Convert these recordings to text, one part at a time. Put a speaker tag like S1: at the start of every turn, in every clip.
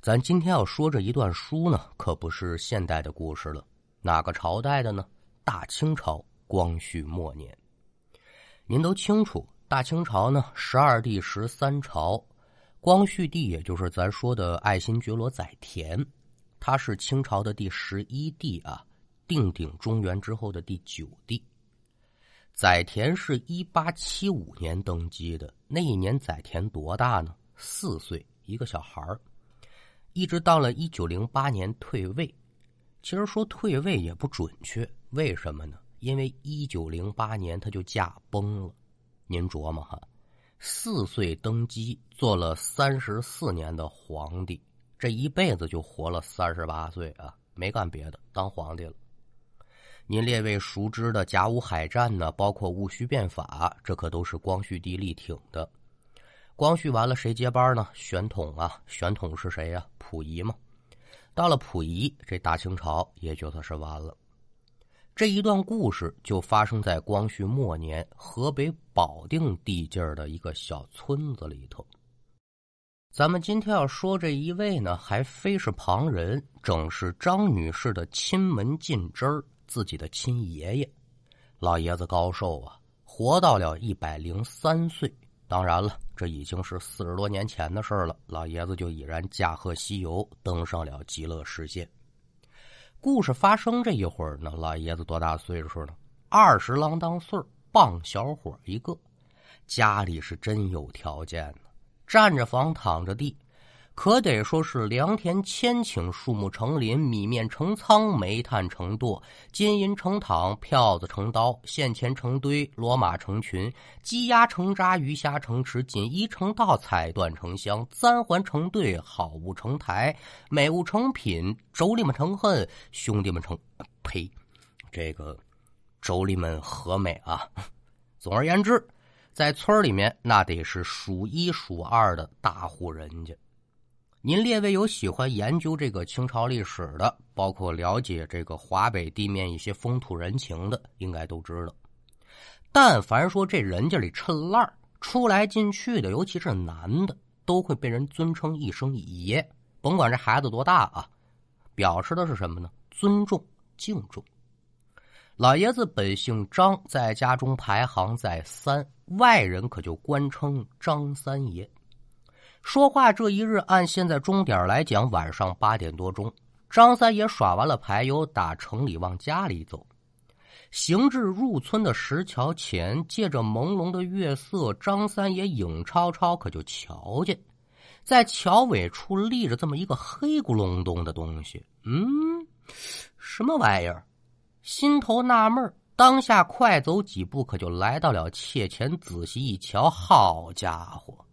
S1: 咱今天要说这一段书呢，可不是现代的故事了。哪个朝代的呢？大清朝光绪末年。您都清楚，大清朝呢，十二帝十三朝，光绪帝也就是咱说的爱新觉罗载湉，他是清朝的第十一帝啊，定鼎中原之后的第九帝。载湉是一八七五年登基的，那一年载湉多大呢？四岁，一个小孩儿。一直到了一九零八年退位，其实说退位也不准确，为什么呢？因为一九零八年他就驾崩了。您琢磨哈，四岁登基，做了三十四年的皇帝，这一辈子就活了三十八岁啊，没干别的，当皇帝了。您列位熟知的甲午海战呢，包括戊戌变法，这可都是光绪帝力挺的。光绪完了，谁接班呢？宣统啊，宣统是谁呀？溥仪嘛。到了溥仪，这大清朝也就算是完了。这一段故事就发生在光绪末年河北保定地界的一个小村子里头。咱们今天要说这一位呢，还非是旁人，正是张女士的亲门近侄儿，自己的亲爷爷。老爷子高寿啊，活到了一百零三岁。当然了，这已经是四十多年前的事儿了。老爷子就已然驾鹤西游，登上了极乐世界。故事发生这一会儿呢，老爷子多大岁数呢？二十郎当岁儿棒小伙一个，家里是真有条件呢，站着房，躺着地。可得说是良田千顷，树木成林，米面成仓，煤炭成垛，金银成躺，票子成刀，现钱成堆，骡马成群，鸡鸭成扎，鱼虾成池，锦衣成道，彩缎成箱，簪环成对，好物成台，美物成品，妯娌们成恨，兄弟们成……呸，这个妯娌们和美啊！总而言之，在村里面那得是数一数二的大户人家。您列位有喜欢研究这个清朝历史的，包括了解这个华北地面一些风土人情的，应该都知道。但凡说这人家里趁烂出来进去的，尤其是男的，都会被人尊称一声爷，甭管这孩子多大啊，表示的是什么呢？尊重、敬重。老爷子本姓张，在家中排行在三，外人可就官称张三爷。说话这一日，按现在钟点来讲，晚上八点多钟，张三爷耍完了牌，又打城里往家里走。行至入村的石桥前，借着朦胧的月色，张三爷影超超可就瞧见，在桥尾处立着这么一个黑咕隆咚的东西。嗯，什么玩意儿？心头纳闷当下快走几步，可就来到了妾前，仔细一瞧，好家伙！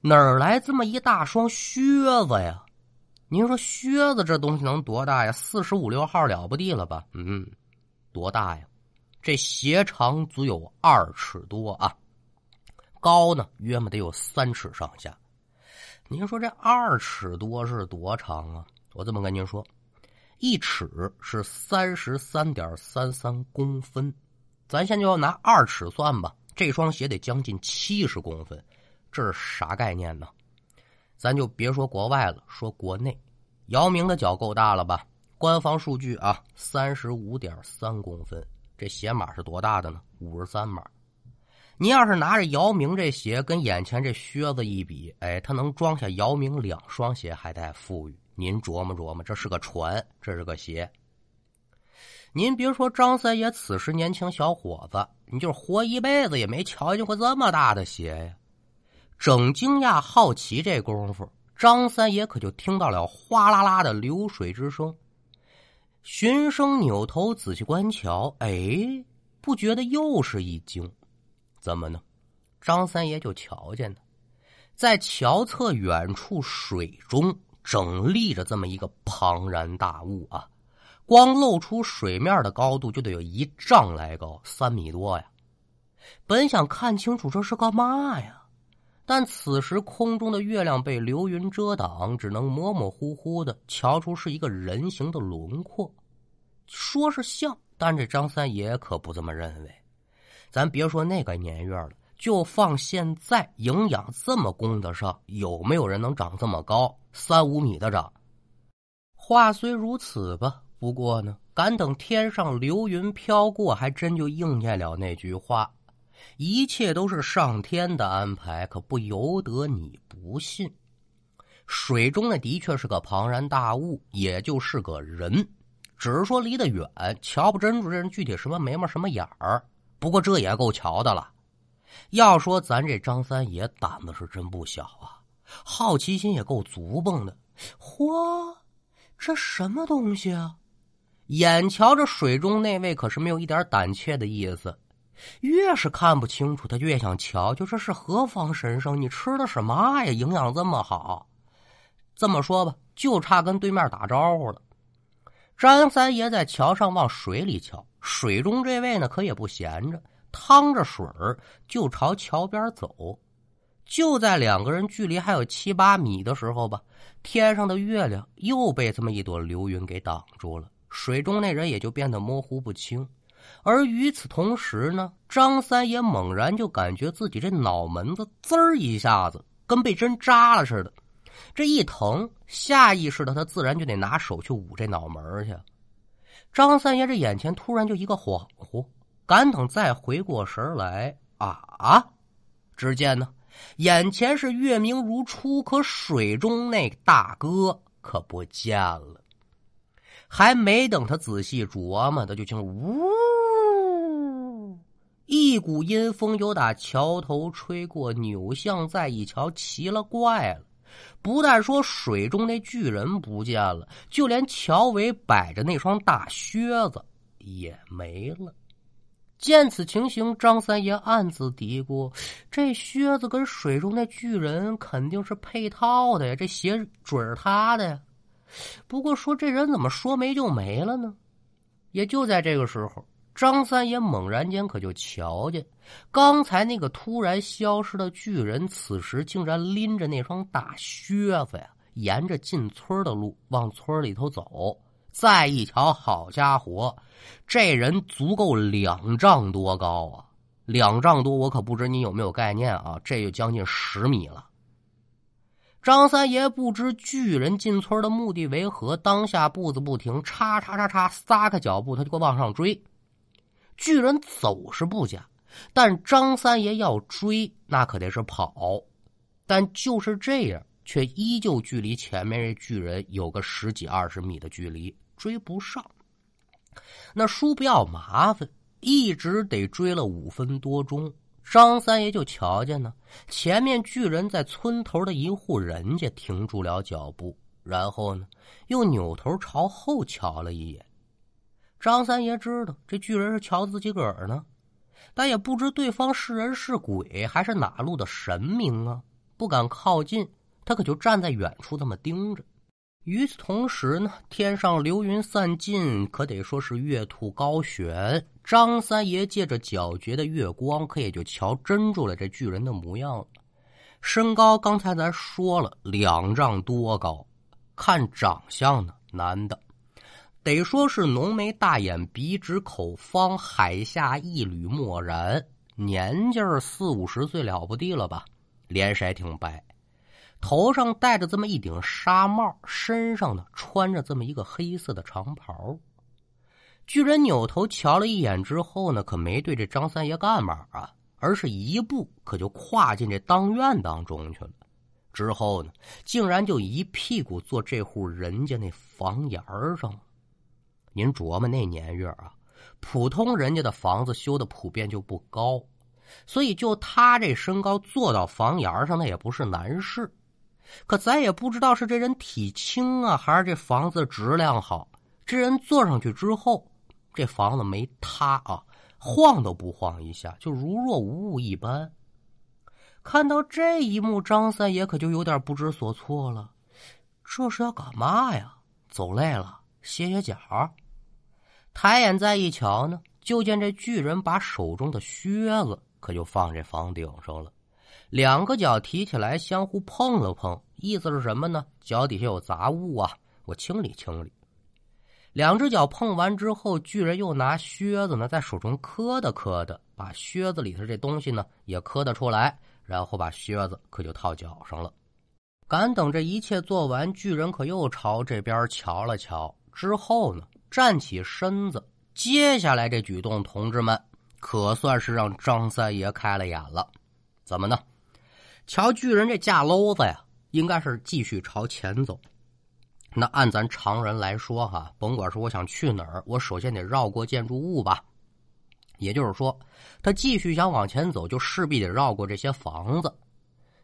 S1: 哪儿来这么一大双靴子呀？您说靴子这东西能多大呀？四十五六号了不地了吧？嗯，多大呀？这鞋长足有二尺多啊，高呢约么得有三尺上下。您说这二尺多是多长啊？我这么跟您说，一尺是三十三点三三公分，咱现在就拿二尺算吧。这双鞋得将近七十公分。这是啥概念呢？咱就别说国外了，说国内，姚明的脚够大了吧？官方数据啊，三十五点三公分。这鞋码是多大的呢？五十三码。您要是拿着姚明这鞋跟眼前这靴子一比，哎，它能装下姚明两双鞋，还带富裕。您琢磨琢磨，这是个船，这是个鞋。您别说张三爷此时年轻小伙子，你就是活一辈子也没瞧见过这么大的鞋呀。正惊讶好奇这功夫，张三爷可就听到了哗啦啦的流水之声。循声扭头仔细观瞧，哎，不觉得又是一惊。怎么呢？张三爷就瞧见呢，在桥侧远处水中正立着这么一个庞然大物啊！光露出水面的高度就得有一丈来高，三米多呀。本想看清楚这是干嘛呀？但此时空中的月亮被流云遮挡，只能模模糊糊的瞧出是一个人形的轮廓。说是像，但这张三爷可不这么认为。咱别说那个年月了，就放现在，营养这么供得上，有没有人能长这么高，三五米的长？话虽如此吧，不过呢，敢等天上流云飘过，还真就应验了那句话：一切都是上天的安排，可不由得你不信。水中那的确是个庞然大物，也就是个人，只是说离得远，瞧不真住这人具体什么眉毛什么眼儿。不过这也够瞧的了。要说咱这张三爷胆子是真不小啊，好奇心也够足蹦的。嚯，这什么东西啊？眼瞧着水中那位可是没有一点胆怯的意思，越是看不清楚，他越想瞧，就这是何方神圣？你吃的什么呀？营养这么好？这么说吧，就差跟对面打招呼了。张三爷在桥上往水里瞧，水中这位呢，可也不闲着。趟着水儿就朝桥边走，就在两个人距离还有七八米的时候吧，天上的月亮又被这么一朵流云给挡住了，水中那人也就变得模糊不清。而与此同时呢，张三爷猛然就感觉自己这脑门子滋儿一下子跟被针扎了似的，这一疼，下意识的他自然就得拿手去捂这脑门去。张三爷这眼前突然就一个恍惚。赶等再回过神来啊！只见呢，眼前是月明如初，可水中那大哥可不见了。还没等他仔细琢磨，他就听呜，一股阴风由打桥头吹过，扭向再一瞧，奇了怪了！不但说水中那巨人不见了，就连桥尾摆着那双大靴子也没了。见此情形，张三爷暗自嘀咕：“这靴子跟水中那巨人肯定是配套的呀，这鞋准是他的呀。”不过说这人怎么说没就没了呢？也就在这个时候，张三爷猛然间可就瞧见，刚才那个突然消失的巨人，此时竟然拎着那双大靴子呀，沿着进村的路往村里头走。再一瞧，好家伙，这人足够两丈多高啊！两丈多，我可不知你有没有概念啊？这就将近十米了。张三爷不知巨人进村的目的为何，当下步子不停，叉叉叉叉，撒开脚步，他就给我往上追。巨人走是不假，但张三爷要追，那可得是跑。但就是这样，却依旧距离前面这巨人有个十几二十米的距离。追不上，那叔不要麻烦，一直得追了五分多钟。张三爷就瞧见呢，前面巨人在村头的一户人家停住了脚步，然后呢，又扭头朝后瞧了一眼。张三爷知道这巨人是瞧自己个儿呢，但也不知对方是人是鬼，还是哪路的神明啊，不敢靠近。他可就站在远处这么盯着。与此同时呢，天上流云散尽，可得说是月兔高悬。张三爷借着皎洁的月光，可也就瞧真住了这巨人的模样了。身高刚才咱说了两丈多高，看长相呢，男的，得说是浓眉大眼，鼻直口方，海下一缕漠然，年纪四五十岁了不地了吧，脸色挺白。头上戴着这么一顶纱帽，身上呢穿着这么一个黑色的长袍。巨人扭头瞧了一眼之后呢，可没对这张三爷干嘛啊，而是一步可就跨进这当院当中去了。之后呢，竟然就一屁股坐这户人家那房檐上。您琢磨那年月啊，普通人家的房子修的普遍就不高，所以就他这身高坐到房檐上，那也不是难事。可咱也不知道是这人体轻啊，还是这房子质量好。这人坐上去之后，这房子没塌啊，晃都不晃一下，就如若无物一般。看到这一幕，张三爷可就有点不知所措了。这是要干嘛呀？走累了，歇歇脚。抬眼再一瞧呢，就见这巨人把手中的靴子可就放这房顶上了。两个脚提起来，相互碰了碰，意思是什么呢？脚底下有杂物啊，我清理清理。两只脚碰完之后，巨人又拿靴子呢在手中磕的磕的，把靴子里头这东西呢也磕得出来，然后把靴子可就套脚上了。赶等这一切做完，巨人可又朝这边瞧了瞧，之后呢站起身子。接下来这举动，同志们可算是让张三爷开了眼了。怎么呢？瞧巨人这架篓子呀，应该是继续朝前走。那按咱常人来说，哈，甭管是我想去哪儿，我首先得绕过建筑物吧。也就是说，他继续想往前走，就势必得绕过这些房子。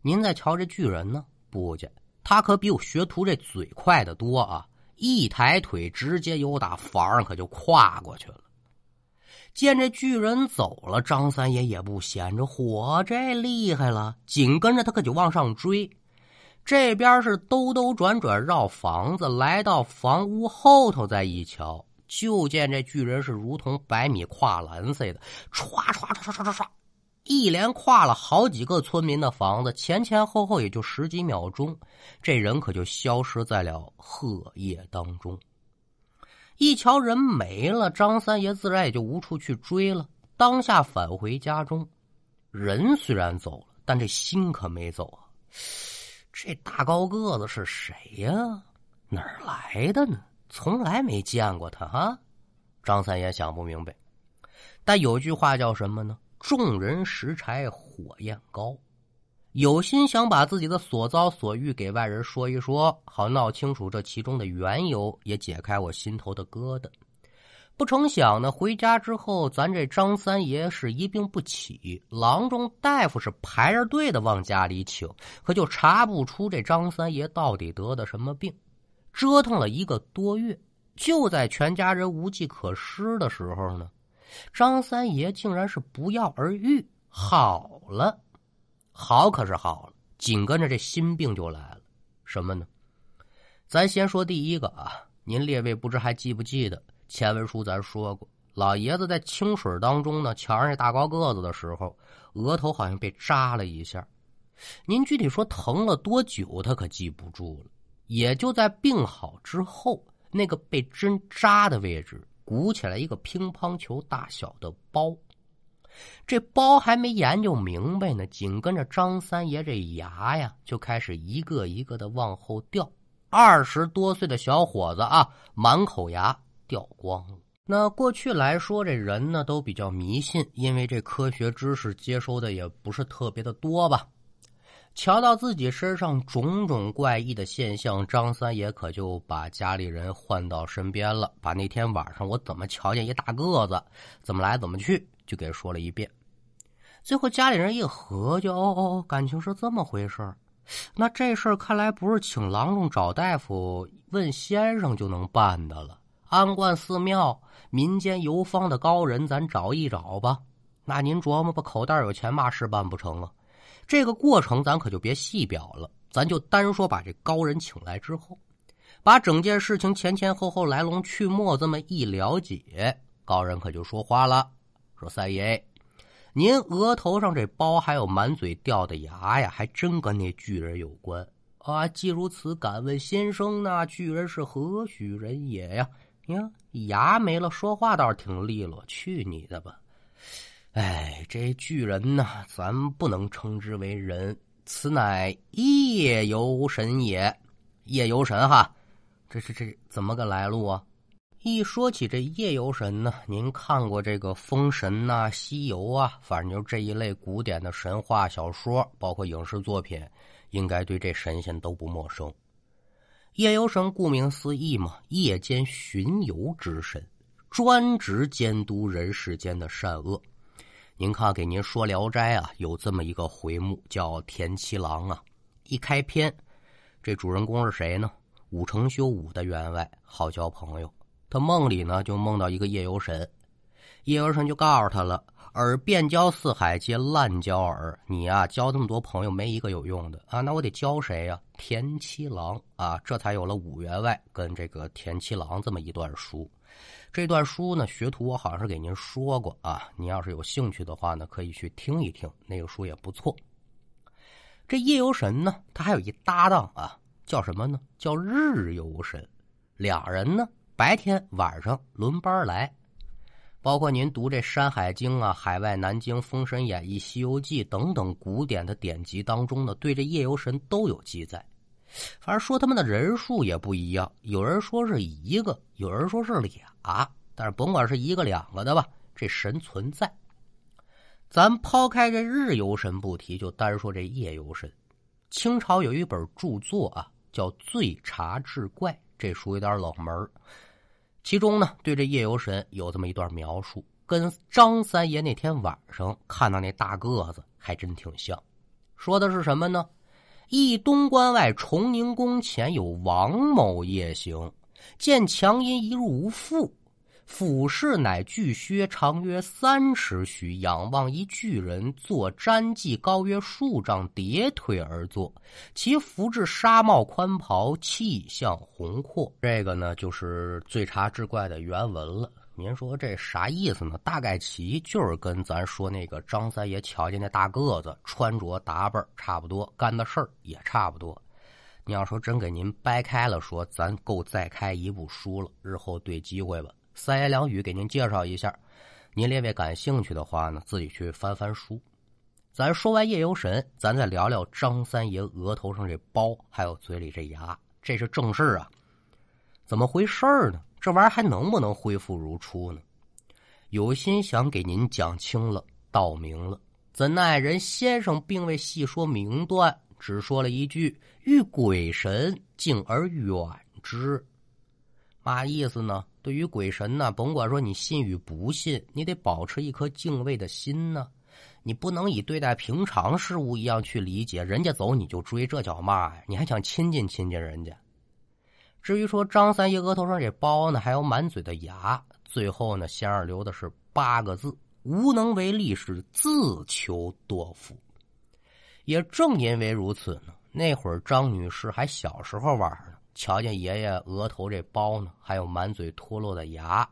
S1: 您再瞧这巨人呢，不去，他可比我学徒这嘴快的多啊！一抬腿，直接由打房上可就跨过去了。见这巨人走了，张三爷也不闲着，火这厉害了，紧跟着他可就往上追。这边是兜兜转转绕房子，来到房屋后头，再一瞧，就见这巨人是如同百米跨栏似的，唰唰唰唰唰唰唰，一连跨了好几个村民的房子，前前后后也就十几秒钟，这人可就消失在了荷叶当中。一瞧人没了，张三爷自然也就无处去追了，当下返回家中。人虽然走了，但这心可没走啊。这大高个子是谁呀？哪儿来的呢？从来没见过他啊！张三爷想不明白。但有句话叫什么呢？众人拾柴火焰高。有心想把自己的所遭所遇给外人说一说，好闹清楚这其中的缘由，也解开我心头的疙瘩。不成想呢，回家之后，咱这张三爷是一病不起，郎中大夫是排着队的往家里请，可就查不出这张三爷到底得的什么病。折腾了一个多月，就在全家人无计可施的时候呢，张三爷竟然是不药而愈，好了，好可是好了，紧跟着这心病就来了，什么呢？咱先说第一个啊，您列位不知还记不记得？前文书咱说过，老爷子在清水当中呢，瞧上这大高个子的时候，额头好像被扎了一下。您具体说疼了多久，他可记不住了。也就在病好之后，那个被针扎的位置鼓起来一个乒乓球大小的包。这包还没研究明白呢，紧跟着张三爷这牙呀就开始一个一个的往后掉。二十多岁的小伙子啊，满口牙。掉光了。那过去来说，这人呢都比较迷信，因为这科学知识接收的也不是特别的多吧。瞧到自己身上种种怪异的现象，张三爷可就把家里人唤到身边了，把那天晚上我怎么瞧见一大个子，怎么来怎么去，就给说了一遍。最后家里人一合计，哦哦，感情是这么回事那这事儿看来不是请郎中找大夫问先生就能办的了。安观寺庙，民间游方的高人，咱找一找吧。那您琢磨吧，口袋有钱，嘛事办不成啊？这个过程咱可就别细表了，咱就单说把这高人请来之后，把整件事情前前后后来龙去脉这么一了解，高人可就说话了，说三爷，您额头上这包还有满嘴掉的牙呀，还真跟那巨人有关啊！既如此，敢问先生，那巨人是何许人也呀？呀，牙没了，说话倒是挺利落。去你的吧！哎，这巨人呢，咱不能称之为人，此乃夜游神也。夜游神哈，这这这怎么个来路啊？一说起这夜游神呢，您看过这个《封神》呐、《西游》啊，反正就这一类古典的神话小说，包括影视作品，应该对这神仙都不陌生。夜游神顾名思义嘛，夜间巡游之神，专职监督人世间的善恶。您看，给您说《聊斋》啊，有这么一个回目叫田七郎啊。一开篇，这主人公是谁呢？武承修武的员外，好交朋友。他梦里呢，就梦到一个夜游神，夜游神就告诉他了。尔遍交四海皆滥交耳，你呀交这么多朋友没一个有用的啊！那我得交谁呀？田七郎啊，这才有了武员外跟这个田七郎这么一段书。这段书呢，学徒我好像是给您说过啊，您要是有兴趣的话呢，可以去听一听，那个书也不错。这夜游神呢，他还有一搭档啊，叫什么呢？叫日游神。俩人呢白天晚上轮班来。包括您读这《山海经》啊，《海外南京》《封神演义》《西游记》等等古典的典籍当中呢，对这夜游神都有记载。反正说他们的人数也不一样，有人说是一个，有人说是俩，但是甭管是一个两个的吧，这神存在。咱抛开这日游神不提，就单说这夜游神。清朝有一本著作啊，叫《醉茶志怪》，这书有点冷门。其中呢，对这夜游神有这么一段描述，跟张三爷那天晚上看到那大个子还真挺像。说的是什么呢？一东关外崇宁宫前有王某夜行，见强阴一入无父。俯视乃巨靴，长约三尺许。仰望一巨人，坐毡髻高约数丈，叠腿而坐。其服至纱帽宽袍，气象宏阔。这个呢，就是《醉茶志怪》的原文了。您说这啥意思呢？大概其就是跟咱说那个张三爷瞧见那大个子，穿着打扮差不多，干的事儿也差不多。你要说真给您掰开了说，咱够再开一部书了。日后对机会吧。三言两语给您介绍一下，您列位感兴趣的话呢，自己去翻翻书。咱说完夜游神，咱再聊聊张三爷额头上这包，还有嘴里这牙，这是正事啊。怎么回事呢？这玩意儿还能不能恢复如初呢？有心想给您讲清了、道明了，怎奈人先生并未细说明断，只说了一句：“遇鬼神，敬而远之。”嘛意思呢？对于鬼神呢，甭管说你信与不信，你得保持一颗敬畏的心呢。你不能以对待平常事物一样去理解，人家走你就追，这叫嘛呀？你还想亲近亲近人家？至于说张三爷额头上这包呢，还有满嘴的牙，最后呢，仙儿留的是八个字：无能为力，是自求多福。也正因为如此呢，那会儿张女士还小时候玩呢。瞧见爷爷额头这包呢，还有满嘴脱落的牙，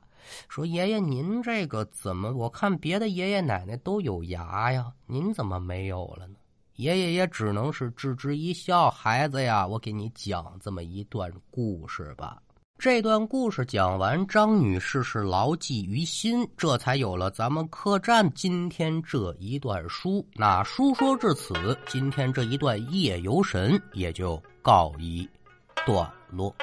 S1: 说：“爷爷，您这个怎么？我看别的爷爷奶奶都有牙呀，您怎么没有了呢？”爷爷也只能是置之一笑：“孩子呀，我给你讲这么一段故事吧。”这段故事讲完，张女士是牢记于心，这才有了咱们客栈今天这一段书。那书说至此，今天这一段夜游神也就告一。段落。